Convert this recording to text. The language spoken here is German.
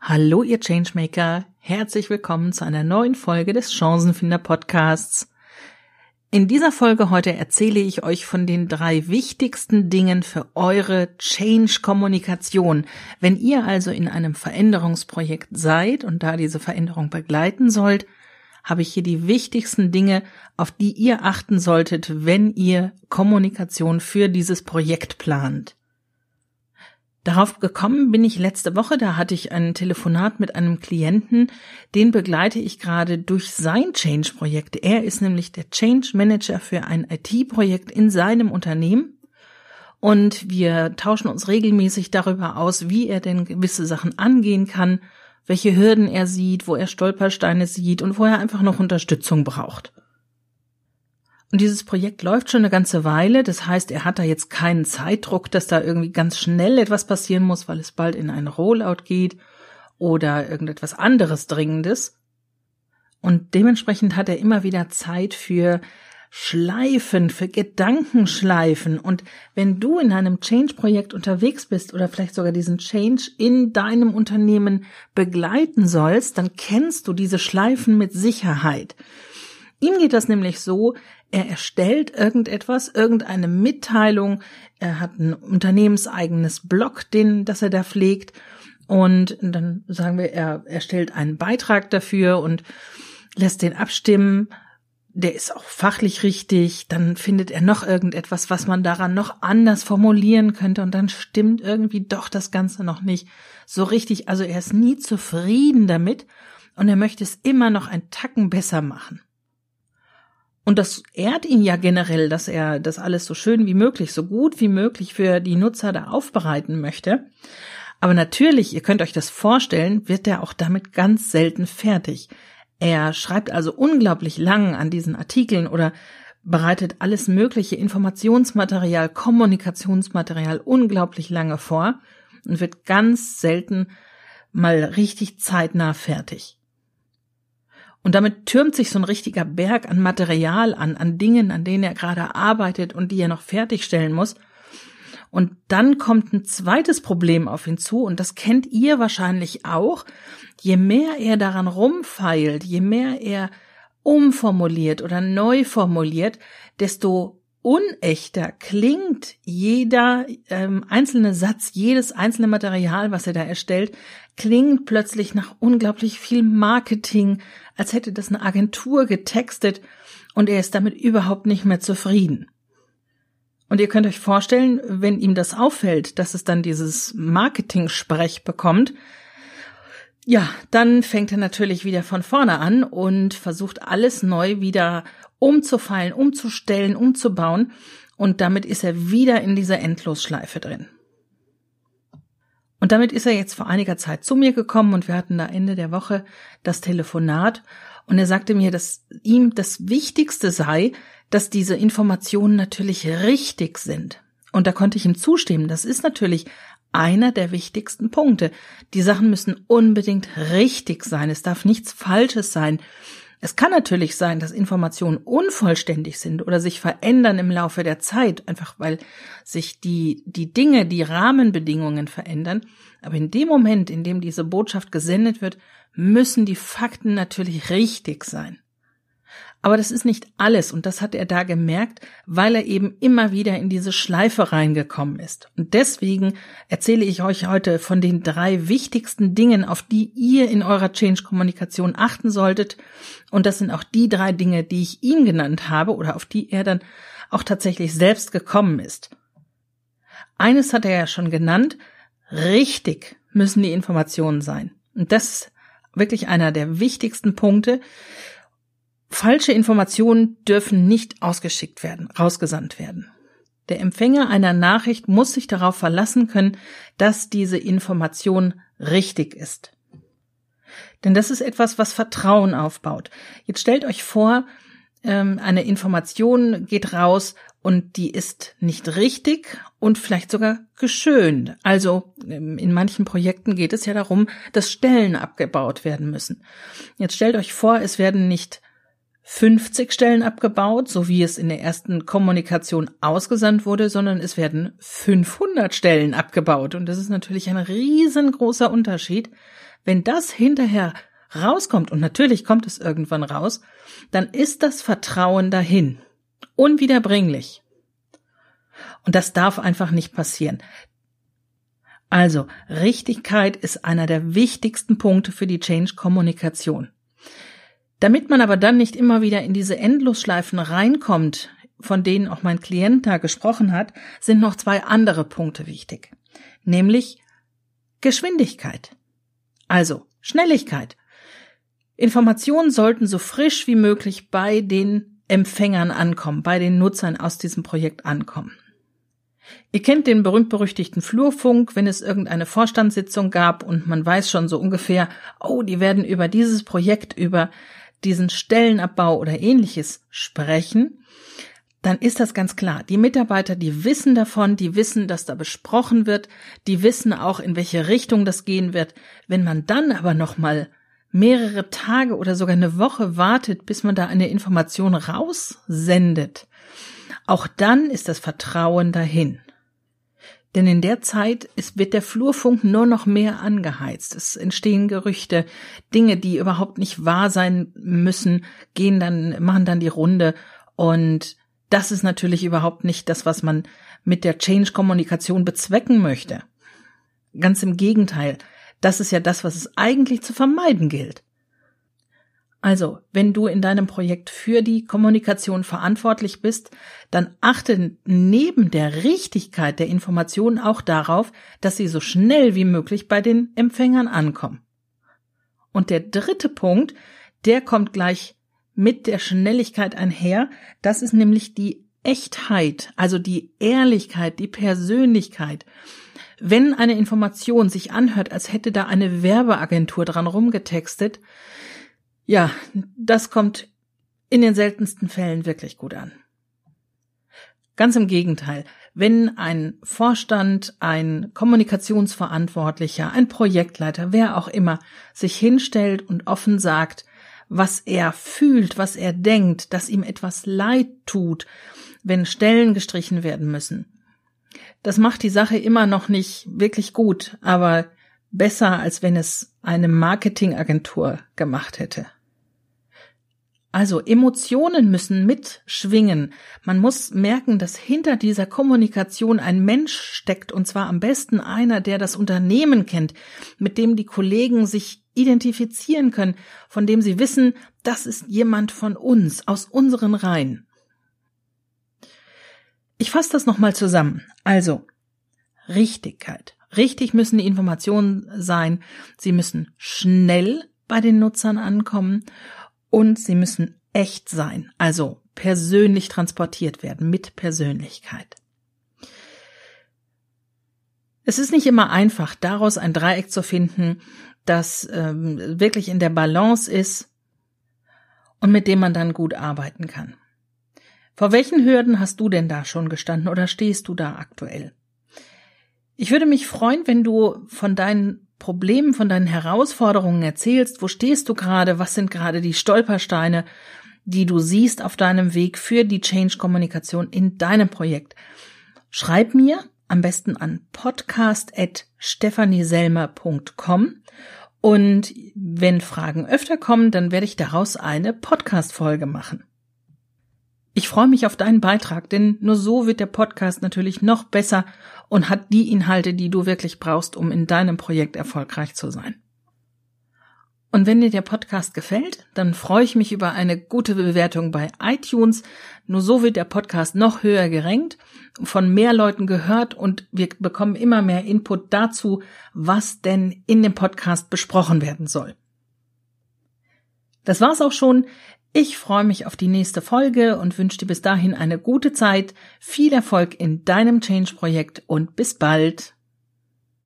Hallo, ihr Changemaker. Herzlich willkommen zu einer neuen Folge des Chancenfinder Podcasts. In dieser Folge heute erzähle ich euch von den drei wichtigsten Dingen für eure Change-Kommunikation. Wenn ihr also in einem Veränderungsprojekt seid und da diese Veränderung begleiten sollt, habe ich hier die wichtigsten Dinge, auf die ihr achten solltet, wenn ihr Kommunikation für dieses Projekt plant. Darauf gekommen bin ich letzte Woche, da hatte ich ein Telefonat mit einem Klienten, den begleite ich gerade durch sein Change-Projekt. Er ist nämlich der Change Manager für ein IT-Projekt in seinem Unternehmen und wir tauschen uns regelmäßig darüber aus, wie er denn gewisse Sachen angehen kann, welche Hürden er sieht, wo er Stolpersteine sieht und wo er einfach noch Unterstützung braucht. Und dieses Projekt läuft schon eine ganze Weile. Das heißt, er hat da jetzt keinen Zeitdruck, dass da irgendwie ganz schnell etwas passieren muss, weil es bald in einen Rollout geht oder irgendetwas anderes Dringendes. Und dementsprechend hat er immer wieder Zeit für Schleifen, für Gedankenschleifen. Und wenn du in einem Change-Projekt unterwegs bist oder vielleicht sogar diesen Change in deinem Unternehmen begleiten sollst, dann kennst du diese Schleifen mit Sicherheit. Ihm geht das nämlich so, er erstellt irgendetwas, irgendeine Mitteilung, er hat ein unternehmenseigenes Blog, den, das er da pflegt, und dann sagen wir, er erstellt einen Beitrag dafür und lässt den abstimmen. Der ist auch fachlich richtig. Dann findet er noch irgendetwas, was man daran noch anders formulieren könnte. Und dann stimmt irgendwie doch das Ganze noch nicht so richtig. Also er ist nie zufrieden damit und er möchte es immer noch ein Tacken besser machen. Und das ehrt ihn ja generell, dass er das alles so schön wie möglich, so gut wie möglich für die Nutzer da aufbereiten möchte. Aber natürlich, ihr könnt euch das vorstellen, wird er auch damit ganz selten fertig. Er schreibt also unglaublich lang an diesen Artikeln oder bereitet alles mögliche Informationsmaterial, Kommunikationsmaterial unglaublich lange vor und wird ganz selten mal richtig zeitnah fertig. Und damit türmt sich so ein richtiger Berg an Material an, an Dingen, an denen er gerade arbeitet und die er noch fertigstellen muss. Und dann kommt ein zweites Problem auf ihn zu, und das kennt ihr wahrscheinlich auch. Je mehr er daran rumfeilt, je mehr er umformuliert oder neu formuliert, desto unechter klingt jeder ähm, einzelne Satz, jedes einzelne Material, was er da erstellt, klingt plötzlich nach unglaublich viel Marketing, als hätte das eine Agentur getextet und er ist damit überhaupt nicht mehr zufrieden. Und ihr könnt euch vorstellen, wenn ihm das auffällt, dass es dann dieses Marketing-Sprech bekommt, ja, dann fängt er natürlich wieder von vorne an und versucht alles neu wieder umzufallen, umzustellen, umzubauen. Und damit ist er wieder in dieser Endlosschleife drin. Und damit ist er jetzt vor einiger Zeit zu mir gekommen und wir hatten da Ende der Woche das Telefonat und er sagte mir, dass ihm das Wichtigste sei, dass diese Informationen natürlich richtig sind. Und da konnte ich ihm zustimmen. Das ist natürlich einer der wichtigsten Punkte. Die Sachen müssen unbedingt richtig sein. Es darf nichts Falsches sein. Es kann natürlich sein, dass Informationen unvollständig sind oder sich verändern im Laufe der Zeit, einfach weil sich die, die Dinge, die Rahmenbedingungen verändern. Aber in dem Moment, in dem diese Botschaft gesendet wird, müssen die Fakten natürlich richtig sein. Aber das ist nicht alles und das hat er da gemerkt, weil er eben immer wieder in diese Schleife reingekommen ist. Und deswegen erzähle ich euch heute von den drei wichtigsten Dingen, auf die ihr in eurer Change-Kommunikation achten solltet. Und das sind auch die drei Dinge, die ich ihm genannt habe oder auf die er dann auch tatsächlich selbst gekommen ist. Eines hat er ja schon genannt, richtig müssen die Informationen sein. Und das ist wirklich einer der wichtigsten Punkte, Falsche Informationen dürfen nicht ausgeschickt werden, rausgesandt werden. Der Empfänger einer Nachricht muss sich darauf verlassen können, dass diese Information richtig ist. Denn das ist etwas, was Vertrauen aufbaut. Jetzt stellt euch vor, ähm, eine Information geht raus und die ist nicht richtig und vielleicht sogar geschönt. Also ähm, in manchen Projekten geht es ja darum, dass Stellen abgebaut werden müssen. Jetzt stellt euch vor, es werden nicht 50 Stellen abgebaut, so wie es in der ersten Kommunikation ausgesandt wurde, sondern es werden 500 Stellen abgebaut. Und das ist natürlich ein riesengroßer Unterschied, Wenn das hinterher rauskommt, und natürlich kommt es irgendwann raus, dann ist das Vertrauen dahin. Unwiederbringlich. Und das darf einfach nicht passieren. Also, Richtigkeit ist einer der wichtigsten Punkte für die Change-Kommunikation. Damit man aber dann nicht immer wieder in diese Endlosschleifen reinkommt, von denen auch mein Klient da gesprochen hat, sind noch zwei andere Punkte wichtig. Nämlich Geschwindigkeit. Also Schnelligkeit. Informationen sollten so frisch wie möglich bei den Empfängern ankommen, bei den Nutzern aus diesem Projekt ankommen. Ihr kennt den berühmt-berüchtigten Flurfunk, wenn es irgendeine Vorstandssitzung gab und man weiß schon so ungefähr, oh, die werden über dieses Projekt, über diesen Stellenabbau oder ähnliches sprechen, dann ist das ganz klar. Die Mitarbeiter, die wissen davon, die wissen, dass da besprochen wird, die wissen auch, in welche Richtung das gehen wird. Wenn man dann aber nochmal mehrere Tage oder sogar eine Woche wartet, bis man da eine Information raussendet, auch dann ist das Vertrauen dahin. Denn in der Zeit ist, wird der Flurfunk nur noch mehr angeheizt. Es entstehen Gerüchte, Dinge, die überhaupt nicht wahr sein müssen, gehen dann, machen dann die Runde. Und das ist natürlich überhaupt nicht das, was man mit der Change-Kommunikation bezwecken möchte. Ganz im Gegenteil. Das ist ja das, was es eigentlich zu vermeiden gilt. Also, wenn du in deinem Projekt für die Kommunikation verantwortlich bist, dann achte neben der Richtigkeit der Informationen auch darauf, dass sie so schnell wie möglich bei den Empfängern ankommen. Und der dritte Punkt, der kommt gleich mit der Schnelligkeit einher, das ist nämlich die Echtheit, also die Ehrlichkeit, die Persönlichkeit. Wenn eine Information sich anhört, als hätte da eine Werbeagentur dran rumgetextet, ja, das kommt in den seltensten Fällen wirklich gut an. Ganz im Gegenteil, wenn ein Vorstand, ein Kommunikationsverantwortlicher, ein Projektleiter, wer auch immer, sich hinstellt und offen sagt, was er fühlt, was er denkt, dass ihm etwas leid tut, wenn Stellen gestrichen werden müssen. Das macht die Sache immer noch nicht wirklich gut, aber besser, als wenn es eine Marketingagentur gemacht hätte. Also Emotionen müssen mitschwingen. Man muss merken, dass hinter dieser Kommunikation ein Mensch steckt, und zwar am besten einer, der das Unternehmen kennt, mit dem die Kollegen sich identifizieren können, von dem sie wissen, das ist jemand von uns, aus unseren Reihen. Ich fasse das nochmal zusammen. Also, Richtigkeit. Richtig müssen die Informationen sein. Sie müssen schnell bei den Nutzern ankommen und sie müssen echt sein, also persönlich transportiert werden, mit Persönlichkeit. Es ist nicht immer einfach, daraus ein Dreieck zu finden, das ähm, wirklich in der Balance ist und mit dem man dann gut arbeiten kann. Vor welchen Hürden hast du denn da schon gestanden oder stehst du da aktuell? Ich würde mich freuen, wenn du von deinen Problemen, von deinen Herausforderungen erzählst. Wo stehst du gerade? Was sind gerade die Stolpersteine, die du siehst auf deinem Weg für die Change-Kommunikation in deinem Projekt? Schreib mir am besten an podcast.stephanieselmer.com und wenn Fragen öfter kommen, dann werde ich daraus eine Podcast-Folge machen. Ich freue mich auf deinen Beitrag, denn nur so wird der Podcast natürlich noch besser und hat die Inhalte, die du wirklich brauchst, um in deinem Projekt erfolgreich zu sein. Und wenn dir der Podcast gefällt, dann freue ich mich über eine gute Bewertung bei iTunes. Nur so wird der Podcast noch höher gerankt, von mehr Leuten gehört und wir bekommen immer mehr Input dazu, was denn in dem Podcast besprochen werden soll. Das war's auch schon. Ich freue mich auf die nächste Folge und wünsche dir bis dahin eine gute Zeit, viel Erfolg in deinem Change-Projekt und bis bald.